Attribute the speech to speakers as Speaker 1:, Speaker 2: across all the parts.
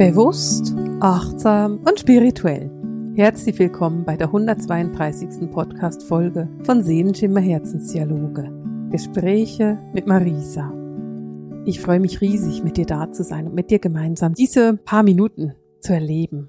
Speaker 1: Bewusst, achtsam und spirituell. Herzlich willkommen bei der 132. Podcast-Folge von Sehenschimmer Herzensdialoge. Gespräche mit Marisa. Ich freue mich riesig, mit dir da zu sein und mit dir gemeinsam diese paar Minuten zu erleben.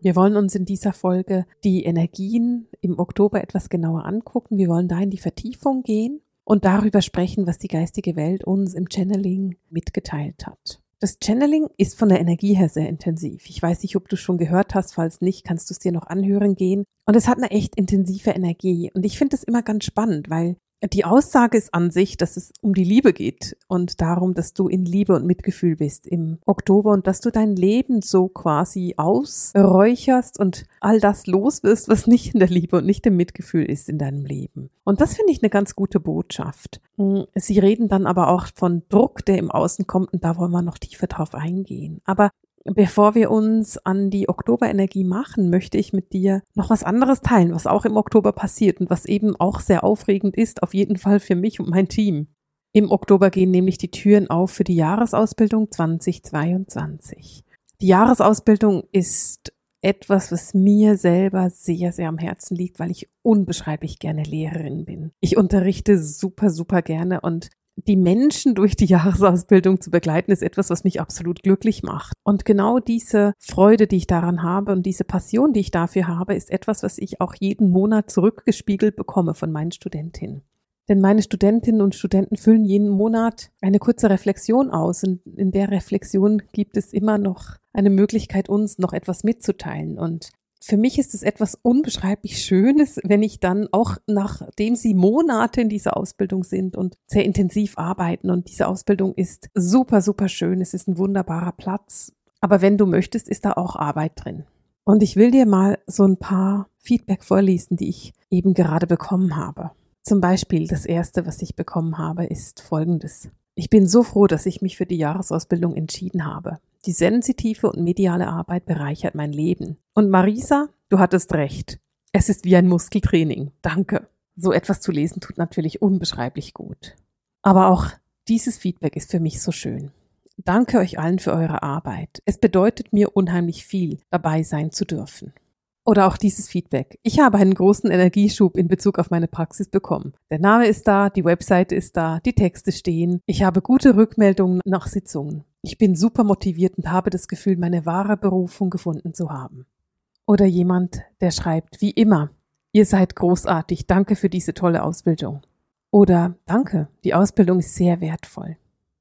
Speaker 1: Wir wollen uns in dieser Folge die Energien im Oktober etwas genauer angucken. Wir wollen da in die Vertiefung gehen und darüber sprechen, was die geistige Welt uns im Channeling mitgeteilt hat. Das Channeling ist von der Energie her sehr intensiv. Ich weiß nicht, ob du schon gehört hast. Falls nicht, kannst du es dir noch anhören gehen. Und es hat eine echt intensive Energie. Und ich finde es immer ganz spannend, weil die Aussage ist an sich, dass es um die Liebe geht und darum, dass du in Liebe und Mitgefühl bist im Oktober und dass du dein Leben so quasi ausräucherst und all das loswirst, was nicht in der Liebe und nicht im Mitgefühl ist in deinem Leben. Und das finde ich eine ganz gute Botschaft. Hm, sie reden dann aber auch von Druck, der im Außen kommt und da wollen wir noch tiefer drauf eingehen. Aber Bevor wir uns an die Oktoberenergie machen, möchte ich mit dir noch was anderes teilen, was auch im Oktober passiert und was eben auch sehr aufregend ist, auf jeden Fall für mich und mein Team. Im Oktober gehen nämlich die Türen auf für die Jahresausbildung 2022. Die Jahresausbildung ist etwas, was mir selber sehr, sehr am Herzen liegt, weil ich unbeschreiblich gerne Lehrerin bin. Ich unterrichte super, super gerne und die Menschen durch die Jahresausbildung zu begleiten, ist etwas, was mich absolut glücklich macht. Und genau diese Freude, die ich daran habe und diese Passion, die ich dafür habe, ist etwas, was ich auch jeden Monat zurückgespiegelt bekomme von meinen Studentinnen. Denn meine Studentinnen und Studenten füllen jeden Monat eine kurze Reflexion aus. Und in der Reflexion gibt es immer noch eine Möglichkeit, uns noch etwas mitzuteilen. Und für mich ist es etwas unbeschreiblich Schönes, wenn ich dann auch nachdem sie Monate in dieser Ausbildung sind und sehr intensiv arbeiten und diese Ausbildung ist super, super schön. Es ist ein wunderbarer Platz. Aber wenn du möchtest, ist da auch Arbeit drin. Und ich will dir mal so ein paar Feedback vorlesen, die ich eben gerade bekommen habe. Zum Beispiel das erste, was ich bekommen habe, ist folgendes. Ich bin so froh, dass ich mich für die Jahresausbildung entschieden habe. Die sensitive und mediale Arbeit bereichert mein Leben. Und Marisa, du hattest recht. Es ist wie ein Muskeltraining. Danke. So etwas zu lesen tut natürlich unbeschreiblich gut. Aber auch dieses Feedback ist für mich so schön. Danke euch allen für eure Arbeit. Es bedeutet mir unheimlich viel, dabei sein zu dürfen. Oder auch dieses Feedback. Ich habe einen großen Energieschub in Bezug auf meine Praxis bekommen. Der Name ist da, die Webseite ist da, die Texte stehen. Ich habe gute Rückmeldungen nach Sitzungen. Ich bin super motiviert und habe das Gefühl, meine wahre Berufung gefunden zu haben. Oder jemand, der schreibt, wie immer, ihr seid großartig, danke für diese tolle Ausbildung. Oder danke, die Ausbildung ist sehr wertvoll.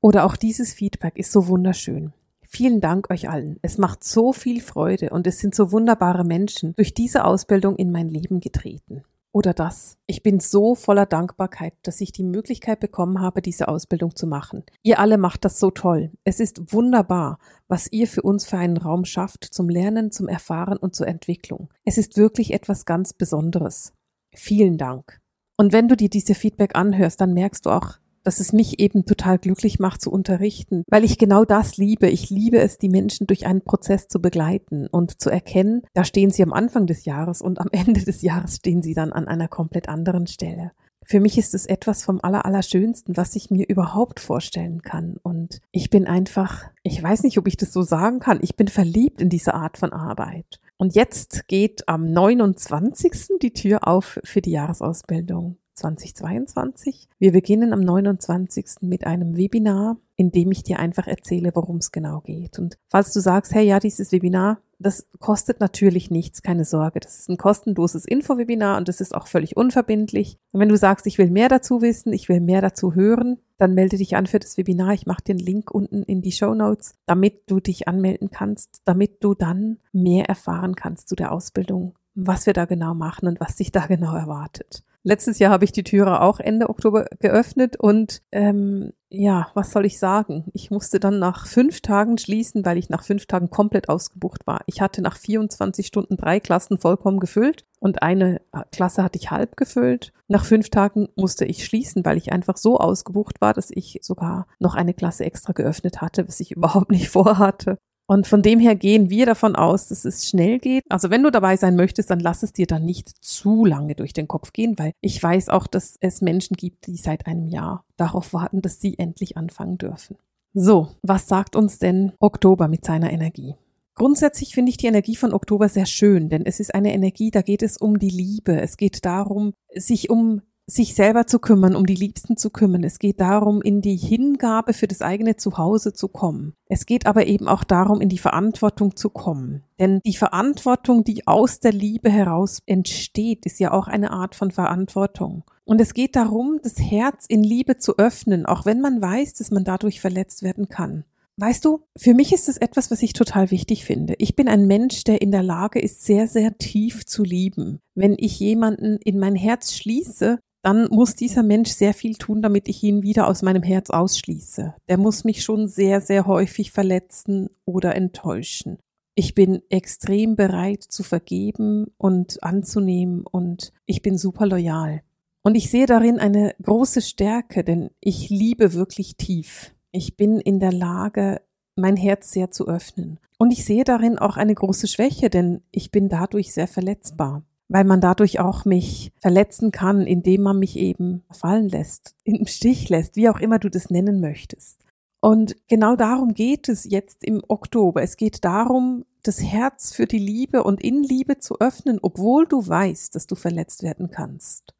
Speaker 1: Oder auch dieses Feedback ist so wunderschön. Vielen Dank euch allen. Es macht so viel Freude und es sind so wunderbare Menschen durch diese Ausbildung in mein Leben getreten. Oder das. Ich bin so voller Dankbarkeit, dass ich die Möglichkeit bekommen habe, diese Ausbildung zu machen. Ihr alle macht das so toll. Es ist wunderbar, was ihr für uns für einen Raum schafft zum Lernen, zum Erfahren und zur Entwicklung. Es ist wirklich etwas ganz Besonderes. Vielen Dank. Und wenn du dir diese Feedback anhörst, dann merkst du auch, dass es mich eben total glücklich macht zu unterrichten, weil ich genau das liebe. Ich liebe es, die Menschen durch einen Prozess zu begleiten und zu erkennen, da stehen sie am Anfang des Jahres und am Ende des Jahres stehen sie dann an einer komplett anderen Stelle. Für mich ist es etwas vom Allerallerschönsten, was ich mir überhaupt vorstellen kann. Und ich bin einfach, ich weiß nicht, ob ich das so sagen kann, ich bin verliebt in diese Art von Arbeit. Und jetzt geht am 29. die Tür auf für die Jahresausbildung. 2022. Wir beginnen am 29. mit einem Webinar, in dem ich dir einfach erzähle, worum es genau geht. Und falls du sagst, hey, ja, dieses Webinar, das kostet natürlich nichts, keine Sorge. Das ist ein kostenloses Infowebinar und das ist auch völlig unverbindlich. Und wenn du sagst, ich will mehr dazu wissen, ich will mehr dazu hören, dann melde dich an für das Webinar. Ich mache den Link unten in die Show Notes, damit du dich anmelden kannst, damit du dann mehr erfahren kannst zu der Ausbildung, was wir da genau machen und was dich da genau erwartet. Letztes Jahr habe ich die Türe auch Ende Oktober geöffnet und ähm, ja, was soll ich sagen? Ich musste dann nach fünf Tagen schließen, weil ich nach fünf Tagen komplett ausgebucht war. Ich hatte nach 24 Stunden drei Klassen vollkommen gefüllt und eine äh, Klasse hatte ich halb gefüllt. Nach fünf Tagen musste ich schließen, weil ich einfach so ausgebucht war, dass ich sogar noch eine Klasse extra geöffnet hatte, was ich überhaupt nicht vorhatte. Und von dem her gehen wir davon aus, dass es schnell geht. Also wenn du dabei sein möchtest, dann lass es dir dann nicht zu lange durch den Kopf gehen, weil ich weiß auch, dass es Menschen gibt, die seit einem Jahr darauf warten, dass sie endlich anfangen dürfen. So, was sagt uns denn Oktober mit seiner Energie? Grundsätzlich finde ich die Energie von Oktober sehr schön, denn es ist eine Energie, da geht es um die Liebe. Es geht darum, sich um sich selber zu kümmern, um die Liebsten zu kümmern. Es geht darum, in die Hingabe für das eigene Zuhause zu kommen. Es geht aber eben auch darum, in die Verantwortung zu kommen. Denn die Verantwortung, die aus der Liebe heraus entsteht, ist ja auch eine Art von Verantwortung. Und es geht darum, das Herz in Liebe zu öffnen, auch wenn man weiß, dass man dadurch verletzt werden kann. Weißt du, für mich ist es etwas, was ich total wichtig finde. Ich bin ein Mensch, der in der Lage ist, sehr, sehr tief zu lieben. Wenn ich jemanden in mein Herz schließe, dann muss dieser Mensch sehr viel tun, damit ich ihn wieder aus meinem Herz ausschließe. Der muss mich schon sehr, sehr häufig verletzen oder enttäuschen. Ich bin extrem bereit zu vergeben und anzunehmen und ich bin super loyal. Und ich sehe darin eine große Stärke, denn ich liebe wirklich tief. Ich bin in der Lage, mein Herz sehr zu öffnen. Und ich sehe darin auch eine große Schwäche, denn ich bin dadurch sehr verletzbar weil man dadurch auch mich verletzen kann, indem man mich eben fallen lässt, im Stich lässt, wie auch immer du das nennen möchtest. Und genau darum geht es jetzt im Oktober. Es geht darum, das Herz für die Liebe und in Liebe zu öffnen, obwohl du weißt, dass du verletzt werden kannst.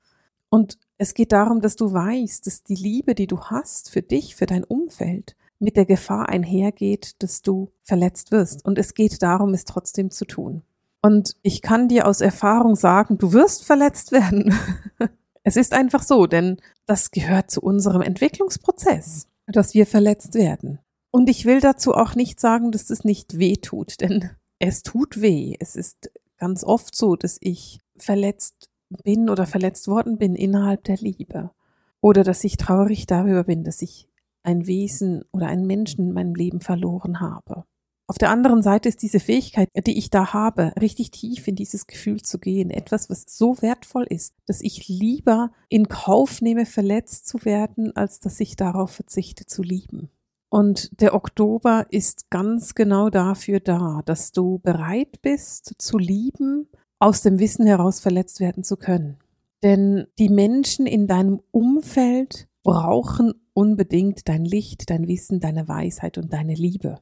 Speaker 1: Und es geht darum, dass du weißt, dass die Liebe, die du hast für dich, für dein Umfeld, mit der Gefahr einhergeht, dass du verletzt wirst. Und es geht darum, es trotzdem zu tun. Und ich kann dir aus Erfahrung sagen, du wirst verletzt werden. es ist einfach so, denn das gehört zu unserem Entwicklungsprozess, dass wir verletzt werden. Und ich will dazu auch nicht sagen, dass es nicht weh tut, denn es tut weh. Es ist ganz oft so, dass ich verletzt bin oder verletzt worden bin innerhalb der Liebe. Oder dass ich traurig darüber bin, dass ich ein Wesen oder einen Menschen in meinem Leben verloren habe. Auf der anderen Seite ist diese Fähigkeit, die ich da habe, richtig tief in dieses Gefühl zu gehen, etwas, was so wertvoll ist, dass ich lieber in Kauf nehme, verletzt zu werden, als dass ich darauf verzichte zu lieben. Und der Oktober ist ganz genau dafür da, dass du bereit bist zu lieben, aus dem Wissen heraus verletzt werden zu können. Denn die Menschen in deinem Umfeld brauchen unbedingt dein Licht, dein Wissen, deine Weisheit und deine Liebe.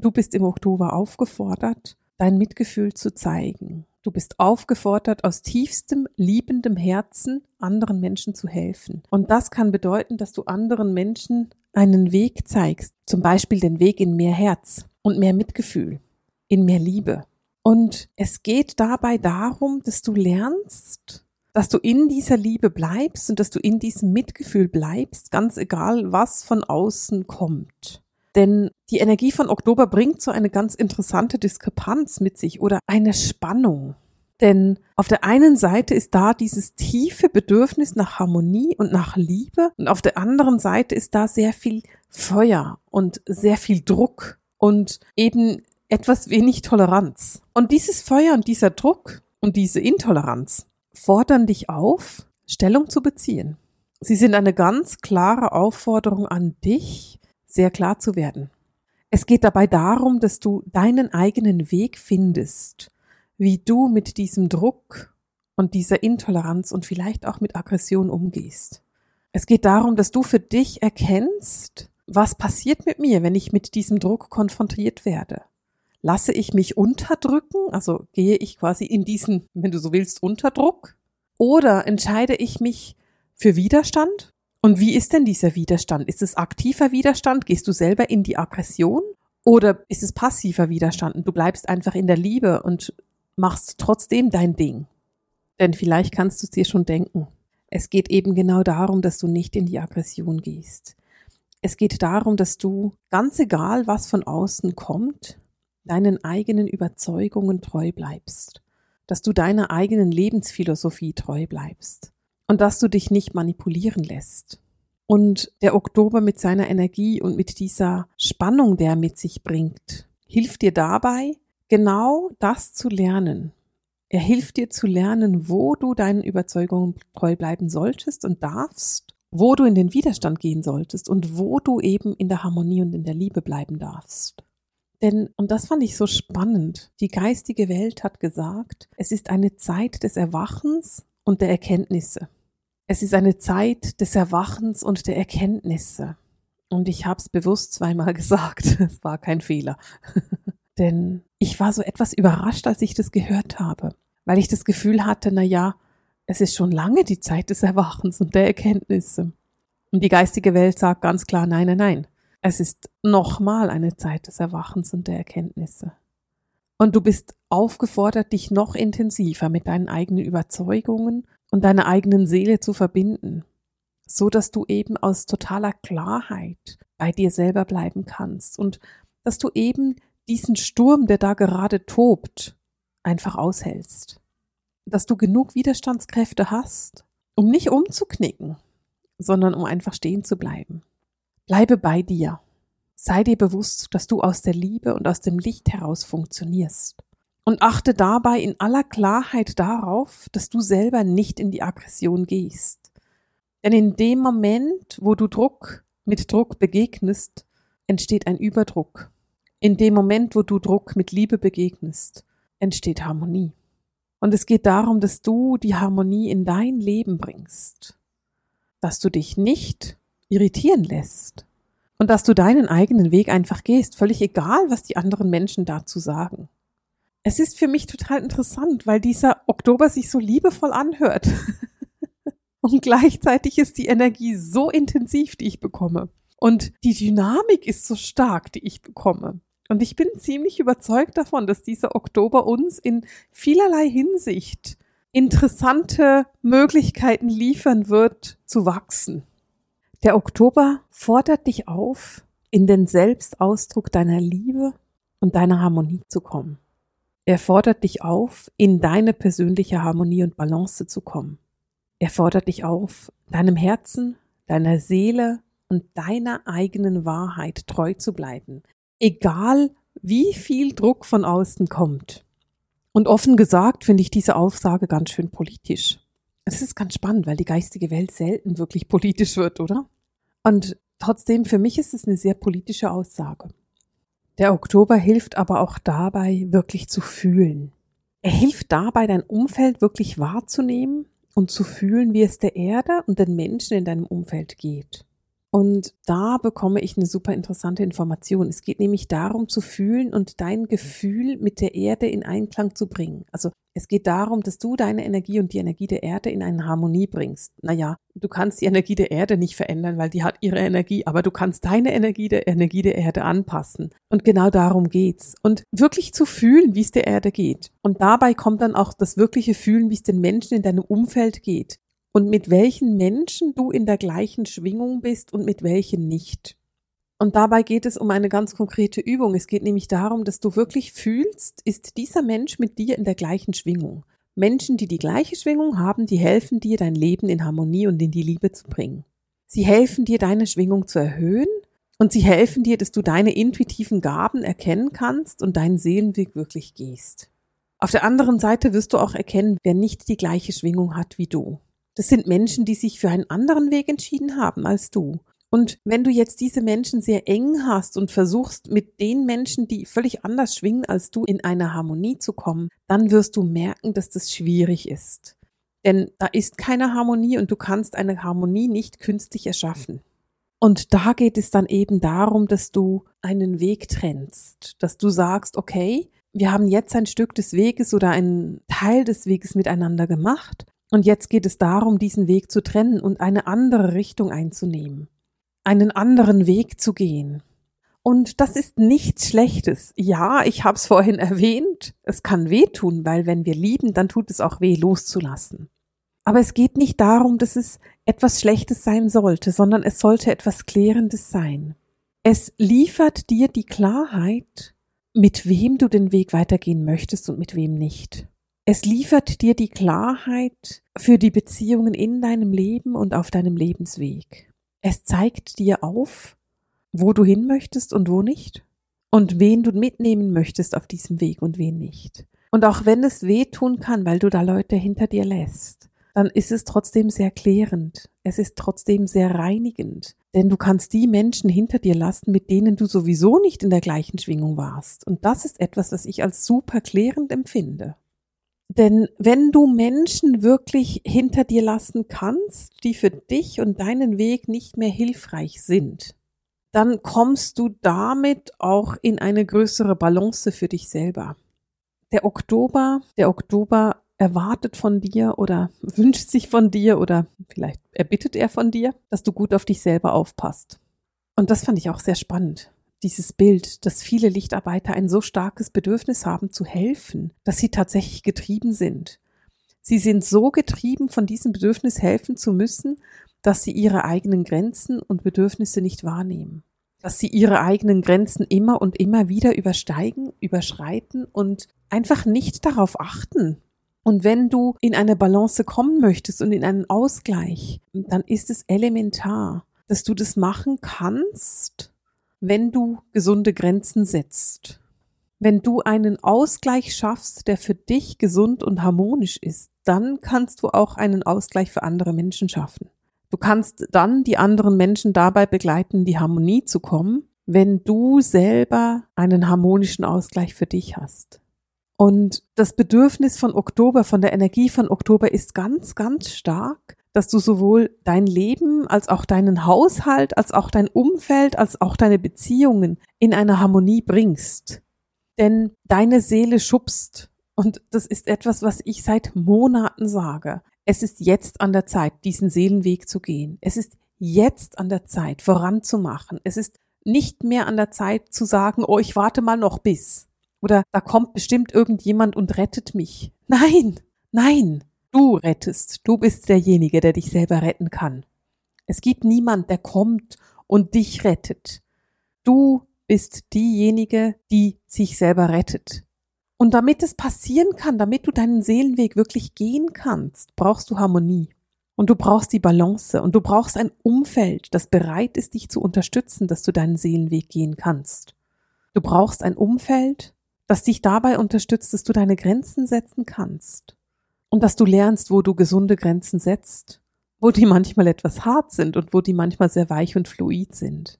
Speaker 1: Du bist im Oktober aufgefordert, dein Mitgefühl zu zeigen. Du bist aufgefordert, aus tiefstem, liebendem Herzen anderen Menschen zu helfen. Und das kann bedeuten, dass du anderen Menschen einen Weg zeigst, zum Beispiel den Weg in mehr Herz und mehr Mitgefühl, in mehr Liebe. Und es geht dabei darum, dass du lernst, dass du in dieser Liebe bleibst und dass du in diesem Mitgefühl bleibst, ganz egal, was von außen kommt. Denn die Energie von Oktober bringt so eine ganz interessante Diskrepanz mit sich oder eine Spannung. Denn auf der einen Seite ist da dieses tiefe Bedürfnis nach Harmonie und nach Liebe und auf der anderen Seite ist da sehr viel Feuer und sehr viel Druck und eben etwas wenig Toleranz. Und dieses Feuer und dieser Druck und diese Intoleranz fordern dich auf, Stellung zu beziehen. Sie sind eine ganz klare Aufforderung an dich, sehr klar zu werden. Es geht dabei darum, dass du deinen eigenen Weg findest, wie du mit diesem Druck und dieser Intoleranz und vielleicht auch mit Aggression umgehst. Es geht darum, dass du für dich erkennst, was passiert mit mir, wenn ich mit diesem Druck konfrontiert werde. Lasse ich mich unterdrücken, also gehe ich quasi in diesen, wenn du so willst, Unterdruck? Oder entscheide ich mich für Widerstand und wie ist denn dieser Widerstand? Ist es aktiver Widerstand? Gehst du selber in die Aggression? Oder ist es passiver Widerstand und du bleibst einfach in der Liebe und machst trotzdem dein Ding? Denn vielleicht kannst du es dir schon denken. Es geht eben genau darum, dass du nicht in die Aggression gehst. Es geht darum, dass du, ganz egal was von außen kommt, deinen eigenen Überzeugungen treu bleibst. Dass du deiner eigenen Lebensphilosophie treu bleibst und dass du dich nicht manipulieren lässt. Und der Oktober mit seiner Energie und mit dieser Spannung, der er mit sich bringt, hilft dir dabei, genau das zu lernen. Er hilft dir zu lernen, wo du deinen Überzeugungen treu bleiben solltest und darfst, wo du in den Widerstand gehen solltest und wo du eben in der Harmonie und in der Liebe bleiben darfst. Denn, und das fand ich so spannend, die geistige Welt hat gesagt, es ist eine Zeit des Erwachens und der Erkenntnisse. Es ist eine Zeit des Erwachens und der Erkenntnisse. Und ich habe es bewusst zweimal gesagt. Es war kein Fehler. Denn ich war so etwas überrascht, als ich das gehört habe, weil ich das Gefühl hatte, na ja, es ist schon lange die Zeit des Erwachens und der Erkenntnisse. Und die geistige Welt sagt ganz klar, nein, nein, nein. Es ist nochmal eine Zeit des Erwachens und der Erkenntnisse. Und du bist aufgefordert, dich noch intensiver mit deinen eigenen Überzeugungen und deiner eigenen Seele zu verbinden, so dass du eben aus totaler Klarheit bei dir selber bleiben kannst und dass du eben diesen Sturm, der da gerade tobt, einfach aushältst. Dass du genug Widerstandskräfte hast, um nicht umzuknicken, sondern um einfach stehen zu bleiben. Bleibe bei dir. Sei dir bewusst, dass du aus der Liebe und aus dem Licht heraus funktionierst. Und achte dabei in aller Klarheit darauf, dass du selber nicht in die Aggression gehst. Denn in dem Moment, wo du Druck mit Druck begegnest, entsteht ein Überdruck. In dem Moment, wo du Druck mit Liebe begegnest, entsteht Harmonie. Und es geht darum, dass du die Harmonie in dein Leben bringst. Dass du dich nicht irritieren lässt. Und dass du deinen eigenen Weg einfach gehst, völlig egal, was die anderen Menschen dazu sagen. Es ist für mich total interessant, weil dieser Oktober sich so liebevoll anhört. Und gleichzeitig ist die Energie so intensiv, die ich bekomme. Und die Dynamik ist so stark, die ich bekomme. Und ich bin ziemlich überzeugt davon, dass dieser Oktober uns in vielerlei Hinsicht interessante Möglichkeiten liefern wird, zu wachsen. Der Oktober fordert dich auf, in den Selbstausdruck deiner Liebe und deiner Harmonie zu kommen. Er fordert dich auf, in deine persönliche Harmonie und Balance zu kommen. Er fordert dich auf, deinem Herzen, deiner Seele und deiner eigenen Wahrheit treu zu bleiben, egal wie viel Druck von außen kommt. Und offen gesagt finde ich diese Aussage ganz schön politisch. Es ist ganz spannend, weil die geistige Welt selten wirklich politisch wird, oder? Und trotzdem, für mich ist es eine sehr politische Aussage. Der Oktober hilft aber auch dabei, wirklich zu fühlen. Er hilft dabei, dein Umfeld wirklich wahrzunehmen und zu fühlen, wie es der Erde und den Menschen in deinem Umfeld geht. Und da bekomme ich eine super interessante Information. Es geht nämlich darum zu fühlen und dein Gefühl mit der Erde in Einklang zu bringen. Also es geht darum, dass du deine Energie und die Energie der Erde in eine Harmonie bringst. Naja, du kannst die Energie der Erde nicht verändern, weil die hat ihre Energie, aber du kannst deine Energie der Energie der Erde anpassen. Und genau darum geht's. Und wirklich zu fühlen, wie es der Erde geht. Und dabei kommt dann auch das wirkliche Fühlen, wie es den Menschen in deinem Umfeld geht und mit welchen Menschen du in der gleichen Schwingung bist und mit welchen nicht. Und dabei geht es um eine ganz konkrete Übung. Es geht nämlich darum, dass du wirklich fühlst, ist dieser Mensch mit dir in der gleichen Schwingung. Menschen, die die gleiche Schwingung haben, die helfen dir, dein Leben in Harmonie und in die Liebe zu bringen. Sie helfen dir, deine Schwingung zu erhöhen und sie helfen dir, dass du deine intuitiven Gaben erkennen kannst und deinen Seelenweg wirklich gehst. Auf der anderen Seite wirst du auch erkennen, wer nicht die gleiche Schwingung hat wie du. Das sind Menschen, die sich für einen anderen Weg entschieden haben als du. Und wenn du jetzt diese Menschen sehr eng hast und versuchst, mit den Menschen, die völlig anders schwingen als du, in eine Harmonie zu kommen, dann wirst du merken, dass das schwierig ist. Denn da ist keine Harmonie und du kannst eine Harmonie nicht künstlich erschaffen. Und da geht es dann eben darum, dass du einen Weg trennst, dass du sagst, okay, wir haben jetzt ein Stück des Weges oder einen Teil des Weges miteinander gemacht und jetzt geht es darum, diesen Weg zu trennen und eine andere Richtung einzunehmen, einen anderen Weg zu gehen. Und das ist nichts Schlechtes. Ja, ich habe es vorhin erwähnt, es kann wehtun, weil wenn wir lieben, dann tut es auch weh, loszulassen. Aber es geht nicht darum, dass es etwas Schlechtes sein sollte, sondern es sollte etwas Klärendes sein. Es liefert dir die Klarheit, mit wem du den Weg weitergehen möchtest und mit wem nicht. Es liefert dir die Klarheit für die Beziehungen in deinem Leben und auf deinem Lebensweg. Es zeigt dir auf, wo du hin möchtest und wo nicht und wen du mitnehmen möchtest auf diesem Weg und wen nicht. Und auch wenn es weh tun kann, weil du da Leute hinter dir lässt, dann ist es trotzdem sehr klärend. Es ist trotzdem sehr reinigend. Denn du kannst die Menschen hinter dir lassen, mit denen du sowieso nicht in der gleichen Schwingung warst. Und das ist etwas, was ich als super klärend empfinde. Denn wenn du Menschen wirklich hinter dir lassen kannst, die für dich und deinen Weg nicht mehr hilfreich sind, dann kommst du damit auch in eine größere Balance für dich selber. Der Oktober, der Oktober erwartet von dir oder wünscht sich von dir oder vielleicht erbittet er von dir, dass du gut auf dich selber aufpasst. Und das fand ich auch sehr spannend. Dieses Bild, dass viele Lichtarbeiter ein so starkes Bedürfnis haben zu helfen, dass sie tatsächlich getrieben sind. Sie sind so getrieben von diesem Bedürfnis helfen zu müssen, dass sie ihre eigenen Grenzen und Bedürfnisse nicht wahrnehmen. Dass sie ihre eigenen Grenzen immer und immer wieder übersteigen, überschreiten und einfach nicht darauf achten, und wenn du in eine Balance kommen möchtest und in einen Ausgleich, dann ist es elementar, dass du das machen kannst, wenn du gesunde Grenzen setzt. Wenn du einen Ausgleich schaffst, der für dich gesund und harmonisch ist, dann kannst du auch einen Ausgleich für andere Menschen schaffen. Du kannst dann die anderen Menschen dabei begleiten, in die Harmonie zu kommen, wenn du selber einen harmonischen Ausgleich für dich hast. Und das Bedürfnis von Oktober, von der Energie von Oktober ist ganz, ganz stark, dass du sowohl dein Leben als auch deinen Haushalt, als auch dein Umfeld, als auch deine Beziehungen in eine Harmonie bringst. Denn deine Seele schubst. Und das ist etwas, was ich seit Monaten sage. Es ist jetzt an der Zeit, diesen Seelenweg zu gehen. Es ist jetzt an der Zeit, voranzumachen. Es ist nicht mehr an der Zeit zu sagen, oh, ich warte mal noch bis. Oder da kommt bestimmt irgendjemand und rettet mich. Nein, nein, du rettest. Du bist derjenige, der dich selber retten kann. Es gibt niemand, der kommt und dich rettet. Du bist diejenige, die sich selber rettet. Und damit es passieren kann, damit du deinen Seelenweg wirklich gehen kannst, brauchst du Harmonie. Und du brauchst die Balance und du brauchst ein Umfeld, das bereit ist, dich zu unterstützen, dass du deinen Seelenweg gehen kannst. Du brauchst ein Umfeld, das dich dabei unterstützt, dass du deine Grenzen setzen kannst und dass du lernst, wo du gesunde Grenzen setzt, wo die manchmal etwas hart sind und wo die manchmal sehr weich und fluid sind.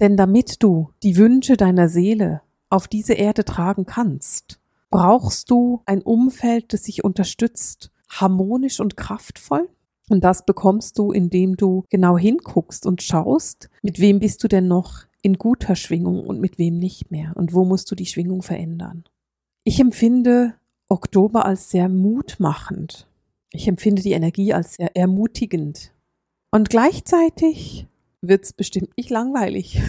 Speaker 1: Denn damit du die Wünsche deiner Seele auf diese Erde tragen kannst, brauchst du ein Umfeld, das sich unterstützt, harmonisch und kraftvoll. Und das bekommst du, indem du genau hinguckst und schaust, mit wem bist du denn noch in guter Schwingung und mit wem nicht mehr und wo musst du die Schwingung verändern. Ich empfinde Oktober als sehr mutmachend. Ich empfinde die Energie als sehr ermutigend. Und gleichzeitig wird es bestimmt nicht langweilig.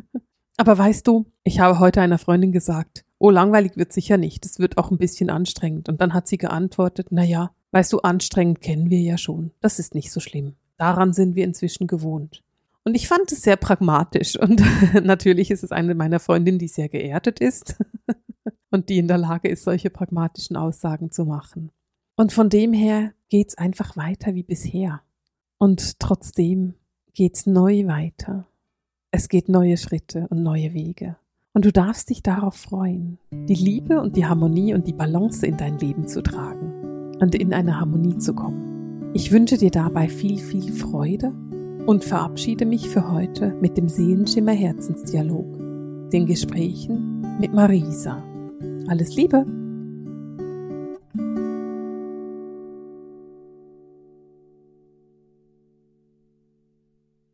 Speaker 1: Aber weißt du, ich habe heute einer Freundin gesagt, oh, langweilig wird sicher nicht, es wird auch ein bisschen anstrengend. Und dann hat sie geantwortet, na ja, weißt du, anstrengend kennen wir ja schon. Das ist nicht so schlimm. Daran sind wir inzwischen gewohnt. Und ich fand es sehr pragmatisch. Und natürlich ist es eine meiner Freundinnen, die sehr geerdet ist und die in der Lage ist, solche pragmatischen Aussagen zu machen. Und von dem her geht's einfach weiter wie bisher. Und trotzdem geht's neu weiter. Es geht neue Schritte und neue Wege. Und du darfst dich darauf freuen, die Liebe und die Harmonie und die Balance in dein Leben zu tragen und in eine Harmonie zu kommen. Ich wünsche dir dabei viel, viel Freude und verabschiede mich für heute mit dem Seelenschimmer Herzensdialog, den Gesprächen mit Marisa. Alles Liebe!